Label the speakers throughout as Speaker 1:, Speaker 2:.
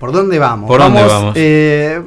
Speaker 1: ¿Por dónde vamos?
Speaker 2: ¿Por dónde vamos?
Speaker 1: eh,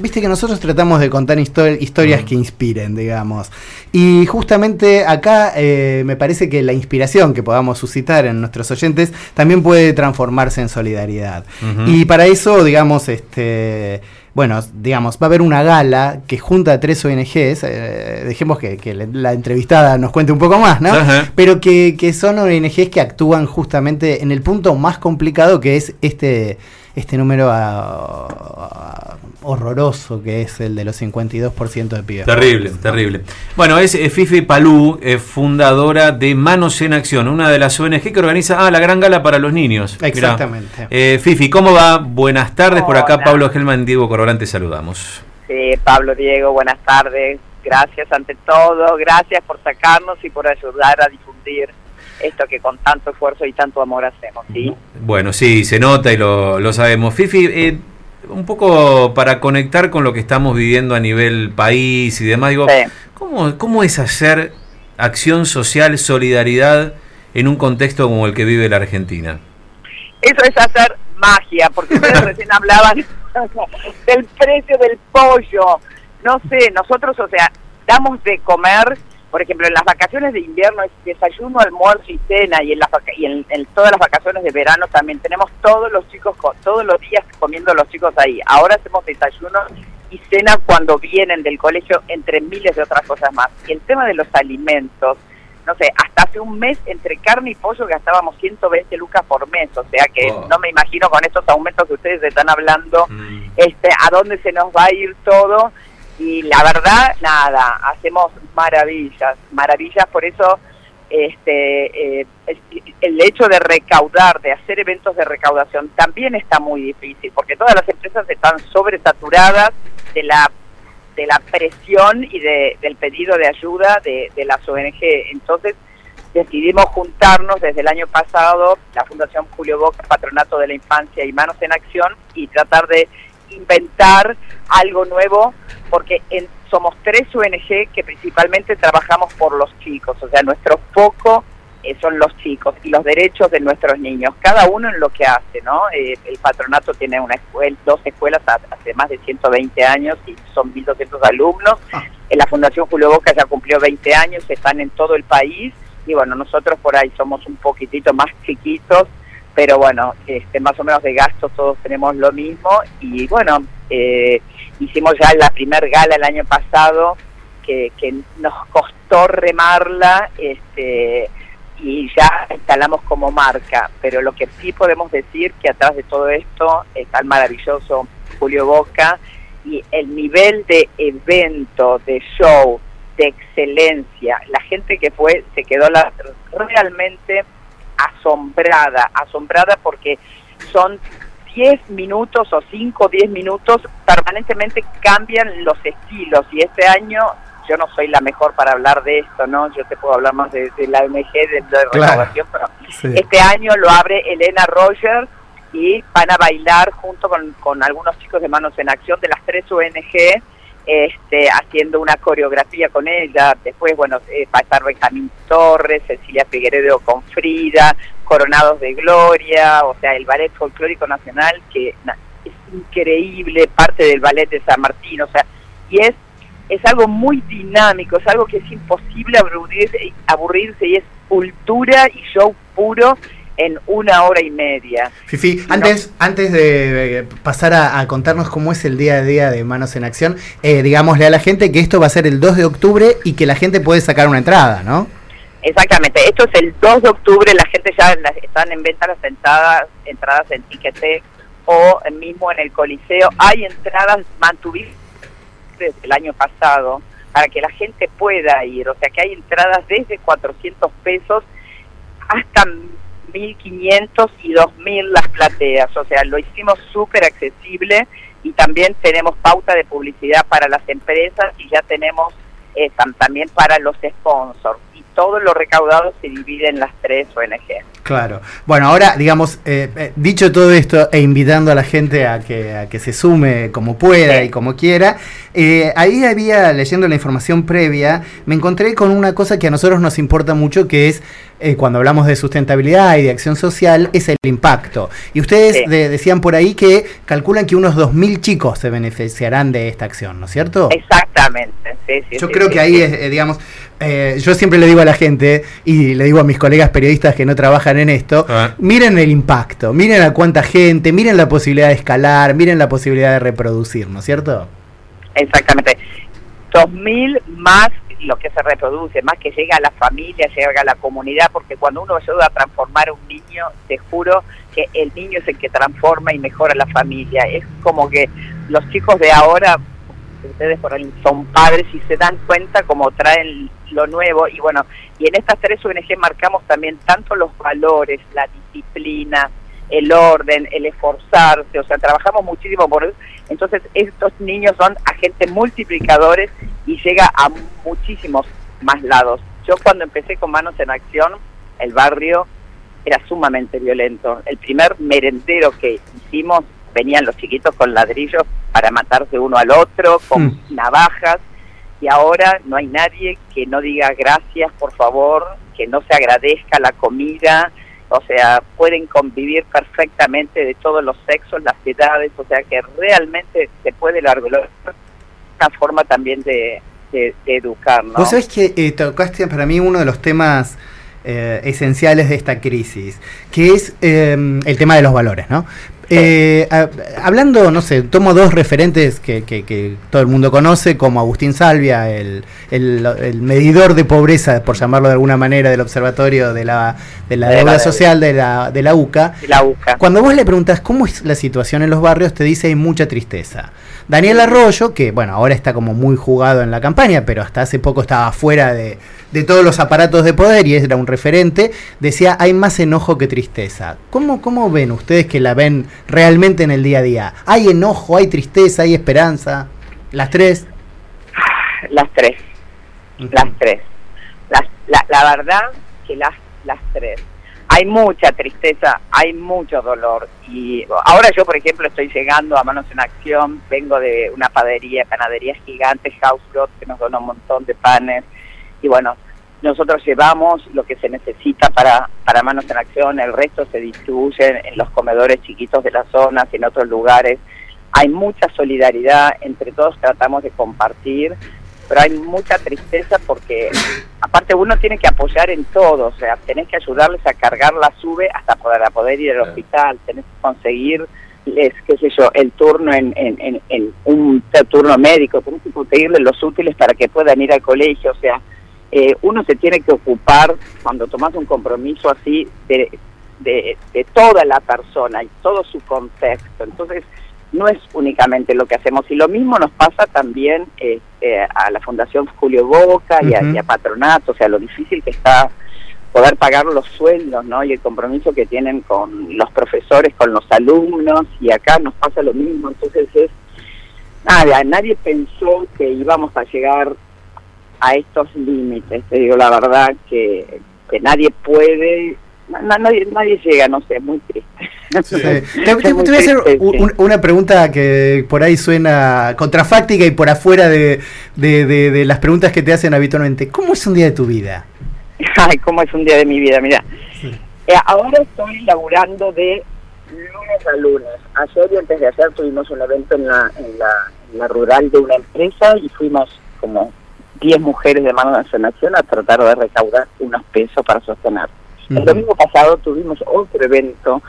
Speaker 1: Viste que nosotros tratamos de contar histo- historias
Speaker 2: Mm.
Speaker 1: que inspiren, digamos. Y justamente acá eh, me parece que la inspiración que podamos suscitar en nuestros oyentes también puede transformarse en solidaridad. Y para eso, digamos, este. Bueno, digamos, va a haber una gala que junta a tres ONGs, eh, dejemos que, que la- la entrevistada nos cuente un poco más, ¿no?
Speaker 2: Ajá.
Speaker 1: Pero que, que son ONGs que actúan justamente en el punto más complicado que es este, este número ah, ah, horroroso que es el de los 52% de pibes.
Speaker 2: Terrible, terrible. Bueno, es eh, Fifi Palú, eh, fundadora de Manos en Acción, una de las ONG que organiza ah, la gran gala para los niños. Mirá.
Speaker 1: Exactamente.
Speaker 2: Eh, Fifi, ¿cómo va? Buenas tardes. Por acá
Speaker 3: Hola.
Speaker 2: Pablo Gelman, Diego Corbalán, te saludamos.
Speaker 3: Sí, Pablo, Diego, buenas tardes. Gracias ante todo, gracias por sacarnos y por ayudar a difundir esto que con tanto esfuerzo y tanto amor hacemos, ¿sí?
Speaker 2: Bueno, sí, se nota y lo, lo sabemos. Fifi, eh, un poco para conectar con lo que estamos viviendo a nivel país y demás, digo,
Speaker 3: Sí.
Speaker 2: ¿cómo, ¿cómo es hacer acción social, solidaridad en un contexto como el que vive la Argentina?
Speaker 3: Eso es hacer magia, porque ustedes recién hablaban del precio del pollo. No sé, nosotros, o sea, damos de comer, por ejemplo, en las vacaciones de invierno es desayuno, almuerzo y cena, y en, las y en, en todas las vacaciones de verano también tenemos todos los chicos, co- todos los días comiendo los chicos ahí. Ahora hacemos desayuno y cena cuando vienen del colegio, entre miles de otras cosas más. Y el tema de los alimentos, no sé, hasta hace un mes entre carne y pollo gastábamos 120 lucas por mes, o sea que
Speaker 2: Oh.
Speaker 3: no me imagino con estos aumentos que ustedes están hablando, este, a dónde se nos va a ir todo. Y la verdad, nada, hacemos maravillas, maravillas, por eso este, eh, el, el hecho de recaudar, de hacer eventos de recaudación, también está muy difícil, porque todas las empresas están sobresaturadas de la de la presión y de, del pedido de ayuda de, de las ONG. Entonces decidimos juntarnos desde el año pasado, la Fundación Julio Boca, Patronato de la Infancia y Manos en Acción, y tratar de inventar algo nuevo, porque en- somos tres ONG que principalmente trabajamos por los chicos, o sea, nuestro foco eh, son los chicos y los derechos de nuestros niños, cada uno en lo que hace, ¿no? Eh, el patronato tiene una escuela, dos escuelas ha- hace más de 120 años y son 1.200 alumnos. En la Fundación Julio Boca ya cumplió 20 años, están en todo el país y bueno, nosotros por ahí somos un poquitito más chiquitos, pero bueno, este, más o menos de gastos todos tenemos lo mismo y bueno, eh, hicimos ya la primer gala el año pasado que, que nos costó remarla, este y ya instalamos como marca, pero lo que sí podemos decir que atrás de todo esto está el maravilloso Julio Boca y el nivel de evento, de show, de excelencia, la gente que fue se quedó la- realmente asombrada, asombrada porque son 10 minutos o 5 o 10 minutos, permanentemente cambian los estilos y este año yo no soy la mejor para hablar de esto, ¿no? Yo te puedo hablar más de, de la ONG, de, de
Speaker 1: Claro.
Speaker 3: recaudación, pero
Speaker 1: Sí.
Speaker 3: este año lo abre Elena Rogers y van a bailar junto con, con algunos chicos de Manos en Acción de las tres ONG, este, haciendo una coreografía con ella. Después, bueno, eh, va a estar Benjamín Torres, Cecilia Figueredo con Frida, Coronados de Gloria, o sea, el Ballet Folclórico Nacional, que es increíble, parte del Ballet de San Martín, o sea, y es es algo muy dinámico, es algo que es imposible aburrirse, aburrirse y es cultura y show puro en una hora y media.
Speaker 1: Fifi,
Speaker 3: No.
Speaker 1: antes, antes de pasar a, a contarnos cómo es el día a día de Manos en Acción, eh, digámosle a la gente que esto va a ser el 2 de octubre y que la gente puede sacar una entrada, ¿no?
Speaker 3: Exactamente, esto es el 2 de octubre, la gente ya las- están en venta las entradas, entradas en Ticketek o mismo en el Coliseo. Hay entradas mantuvimos desde el año pasado para que la gente pueda ir, o sea que hay entradas desde 400 pesos hasta 1.500 y 2.000 las plateas, o sea, lo hicimos súper accesible y también tenemos pauta de publicidad para las empresas y ya tenemos eh, tam- también para los sponsors y todo lo recaudado se divide en las tres ONG.
Speaker 1: Claro. Bueno, ahora, digamos, eh, eh, dicho todo esto e invitando a la gente a que, a que se sume como pueda
Speaker 3: Sí.
Speaker 1: y como quiera, eh, ahí había, leyendo la información previa, me encontré con una cosa que a nosotros nos importa mucho, que es eh, cuando hablamos de sustentabilidad y de acción social, es el impacto. Y ustedes decían por ahí que calculan que unos 2.000 chicos se beneficiarán de esta acción, ¿no es cierto?
Speaker 3: Exactamente,
Speaker 1: Yo creo que ahí, es, eh, digamos, eh, yo siempre le digo a la gente y le digo a mis colegas periodistas que no trabajan en esto, ah. miren el impacto, miren a cuánta gente, miren la posibilidad de escalar, miren la posibilidad de reproducir, ¿no es cierto?
Speaker 3: Exactamente. 2.000 más lo que se reproduce, más que llega a la familia, llega a la comunidad, porque cuando uno ayuda a transformar a un niño, te juro que el niño es el que transforma y mejora la familia. Es como que los chicos de ahora, ustedes por ahí son padres y se dan cuenta como traen lo nuevo y bueno, y en estas tres ONG marcamos también tanto los valores, la disciplina, el orden, el esforzarse, o sea, trabajamos muchísimo por eso. Entonces, estos niños son agentes multiplicadores y llega a muchísimos más lados. Yo cuando empecé con Manos en Acción, el barrio era sumamente violento. El primer merendero que hicimos, venían los chiquitos con ladrillos para matarse uno al otro, con mm. navajas, y ahora no hay nadie que no diga gracias, por favor, que no se agradezca la comida, o sea, pueden convivir perfectamente de todos los sexos, las edades, o sea que realmente se puede la una forma también de, educar. ¿no?
Speaker 1: Vos sabés que eh, tocaste para mí uno de los temas eh, esenciales de esta crisis, que es em, el tema de los valores, ¿no? Eh, hablando, no sé, tomo dos referentes que, que, todo el mundo conoce, como Agustín Salvia, el, el, medidor de pobreza, por llamarlo de alguna manera, del Observatorio de la, de la Deuda Social de la, de la UCA.
Speaker 3: La UCA.
Speaker 1: Cuando vos le preguntas cómo es la situación en los barrios, te dice hay mucha tristeza. Daniel Arroyo, que bueno, ahora está como muy jugado en la campaña, pero hasta hace poco estaba fuera de, de todos los aparatos de poder y era un referente, decía hay más enojo que tristeza. ¿Cómo, ¿Cómo ven ustedes que la ven realmente en el día a día? ¿Hay enojo, hay tristeza, hay esperanza? ¿Las tres?
Speaker 3: Las tres, las tres. la, la verdad que las, las tres hay mucha tristeza, hay mucho dolor. Y ahora yo, por ejemplo, estoy llegando a Manos en Acción, vengo de una padería, panadería gigante, House que nos dona un montón de panes. Y bueno, nosotros llevamos lo que se necesita para, para Manos en Acción, el resto se distribuye en los comedores chiquitos de las zonas y en otros lugares. Hay mucha solidaridad, entre todos tratamos de compartir pero hay mucha tristeza porque aparte uno tiene que apoyar en todo, o sea, tenés que ayudarles a cargar la sube hasta poder, poder ir al hospital, tenés que conseguirles, qué sé yo, el turno en, en, en, un turno médico, tenés que conseguirles los útiles para que puedan ir al colegio, o sea, eh, uno se tiene que ocupar cuando tomas un compromiso así de, de, de toda la persona y todo su contexto, entonces no es únicamente lo que hacemos. Y lo mismo nos pasa también este, a la Fundación Julio Boca y, a, Patronato, o sea, lo difícil que está poder pagar los sueldos, ¿no? Y el compromiso que tienen con los profesores, con los alumnos, y acá nos pasa lo mismo. Entonces es, nada, nadie pensó que íbamos a llegar a estos límites. Te digo la verdad que, que nadie puede nadie, nadie llega, no sé, muy triste.
Speaker 1: Te, voy a hacer una pregunta que por ahí suena contrafáctica y por afuera de, de, las preguntas que te hacen habitualmente. ¿Cómo es un día de tu vida?
Speaker 3: Ay, ¿cómo es un día de mi vida? Mira, eh, ahora estoy laburando de lunes a lunes. Ayer y antes de ayer tuvimos un evento en la, en la, en la rural de una empresa y fuimos como 10 mujeres de mano de a tratar de recaudar unos pesos para sostener el domingo pasado tuvimos otro evento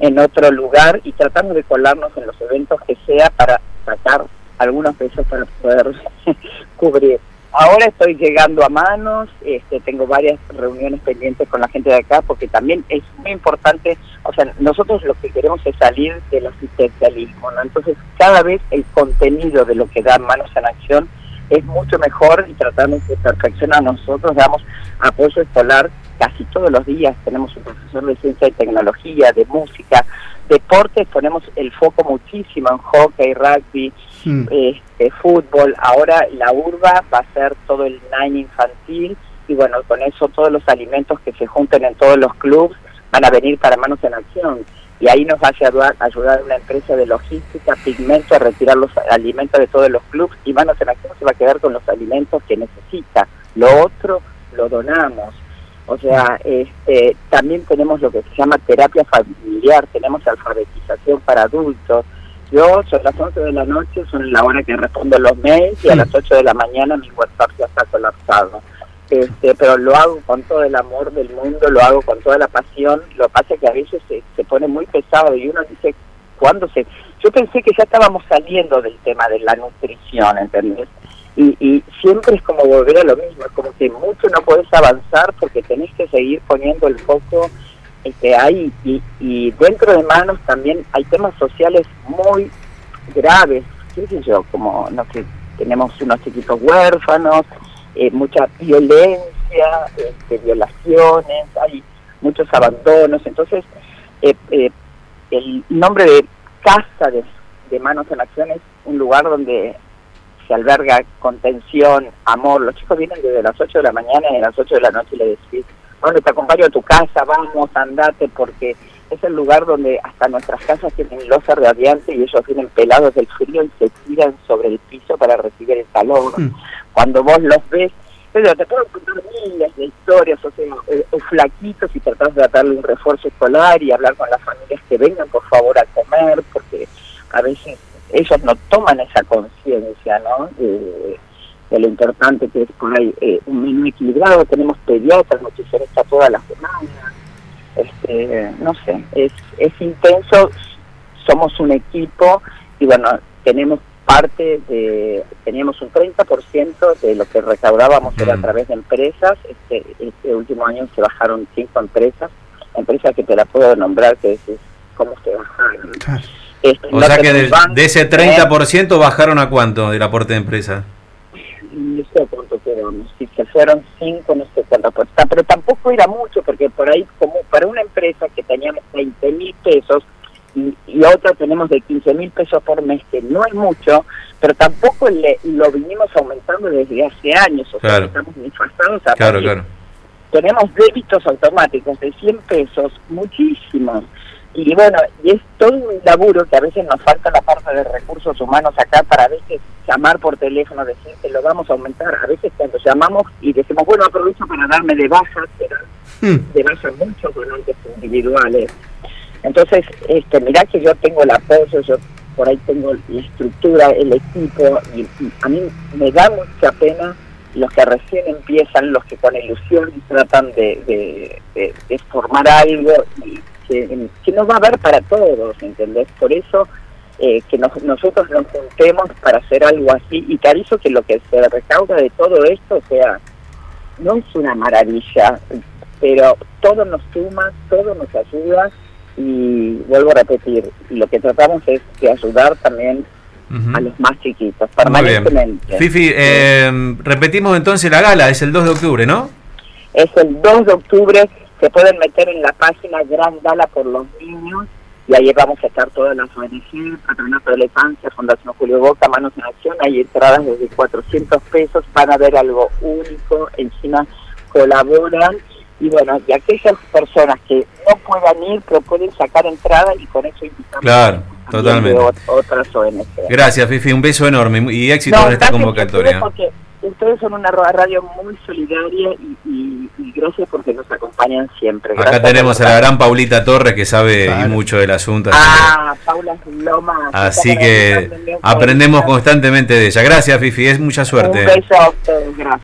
Speaker 3: en otro lugar y tratamos de colarnos en los eventos que sea para sacar algunos pesos para poder cubrir. Ahora estoy llegando a manos, este, tengo varias reuniones pendientes con la gente de acá porque también es muy importante, o sea, nosotros lo que queremos es salir del asistencialismo, ¿no? Entonces, cada vez el contenido de lo que da Manos en Acción es mucho mejor y tratamos de perfeccionar. Nosotros damos apoyo escolar casi todos los días, tenemos un profesor de ciencia y tecnología, de música, deportes, ponemos el foco muchísimo en hockey, rugby, hmm. este, fútbol. Ahora la urba va a ser todo el nine infantil y bueno, con eso todos los alimentos que se junten en todos los clubes van a venir para Manos en Acción y ahí nos va a ayudar, ayudar una empresa de logística, pigmento, a retirar los alimentos de todos los clubes y Manos en Acción se va a quedar con los alimentos que necesita. Lo otro lo donamos. O sea, este, también tenemos lo que se llama terapia familiar, tenemos alfabetización para adultos. Yo, son las 11 de la noche, son la hora que respondo los mails y a las 8 de la mañana mi WhatsApp ya está colapsado. Este, pero lo hago con todo el amor del mundo, lo hago con toda la pasión. Lo que pasa es que a veces se, se pone muy pesado y uno dice, ¿cuándo se...? Yo pensé que ya estábamos saliendo del tema de la nutrición, ¿entendés? Y, siempre es como volver a lo mismo, es como que mucho no puedes avanzar porque tenés que seguir poniendo el foco este, ahí y, y dentro de manos también hay temas sociales muy graves, qué sé yo, como no sé, tenemos unos chiquitos huérfanos, eh, mucha violencia, este, violaciones, hay muchos abandonos, entonces eh, eh, el nombre de Casa de, de Manos en Acción es un lugar donde se alberga contención, amor. Los chicos vienen desde las 8 de la mañana y a las 8 de la noche le decís, bueno, te acompaño a tu casa, vamos, andate, porque es el lugar donde hasta nuestras casas tienen losa radiante y ellos vienen pelados del frío y se tiran sobre el piso para recibir el calor. Mm. Cuando vos los ves, pero te puedo contar miles de historias, o sea, eh, flaquitos y tratás de darle un refuerzo escolar y hablar con las familias que vengan por favor a comer, porque a veces ellos no toman esa conciencia, ¿no? de lo importante que es por ahí eh, un menú equilibrado, tenemos pediatras, nutricionistas todas las semanas, este, no sé, es, es intenso, somos un equipo y bueno, tenemos parte de, teníamos un 30% de lo que recaudábamos era a mm. través de empresas, este, este último año se bajaron cinco empresas, empresas que te la puedo nombrar, que es, cómo se bajaron.
Speaker 2: Este, o sea que de, ese 30% bajaron a cuánto del aporte de empresa?
Speaker 3: No sé cuánto quedamos, si se fueron 5, no sé cuánto pero tampoco era mucho, porque por ahí, como para una empresa que teníamos 20 mil pesos y, otra tenemos de 15 mil pesos por mes, que no es mucho, pero tampoco le, lo vinimos aumentando desde hace años, o sea, estamos disfrazados a
Speaker 2: claro, claro.
Speaker 3: Tenemos débitos automáticos de 100 pesos, muchísimos y bueno, y es todo un laburo que a veces nos falta la parte de recursos humanos acá para a veces llamar por teléfono, decir que lo vamos a aumentar. A veces cuando llamamos y decimos, bueno, aprovecho para darme de bajas, pero hmm. de bajas muchos donantes individuales. Entonces, este, mirá que yo tengo el apoyo, yo por ahí tengo la estructura, el equipo, y, a mí me da mucha pena los que recién empiezan, los que con ilusión tratan de, de, de formar algo y que, no va a haber para todos, ¿entendés? Por eso eh, que nosotros nos juntemos para hacer algo así y te aviso que lo que se recauda de todo esto, o sea, no es una maravilla, pero todo nos suma, todo nos ayuda y vuelvo a repetir, lo que tratamos es de ayudar también a los más chiquitos, permanentemente.
Speaker 2: Fifi, eh, repetimos entonces la gala, es el 2 de octubre, ¿no?
Speaker 3: Es el 2 de octubre se pueden meter en la página Gran Gala por los Niños y ahí vamos a estar todas las ONG, Patronato de la Infancia, Fundación Julio Boca, Manos en Acción, hay entradas desde 400 pesos, van a ver algo único, encima colaboran y bueno, y aquellas personas que no puedan ir, pero pueden sacar entrada y con eso invitamos
Speaker 2: claro, totalmente.
Speaker 3: otras ONG.
Speaker 2: Gracias, Fifi, un beso enorme y éxito en esta convocatoria
Speaker 3: ustedes son una radio muy solidaria y, gracias porque nos acompañan siempre.
Speaker 2: Acá tenemos a la gran Paulita Torres que sabe mucho del asunto.
Speaker 3: Ah, Paula Loma.
Speaker 2: Así que aprendemos constantemente de ella. Gracias, Fifi, es mucha suerte.
Speaker 3: Un beso a ustedes, gracias.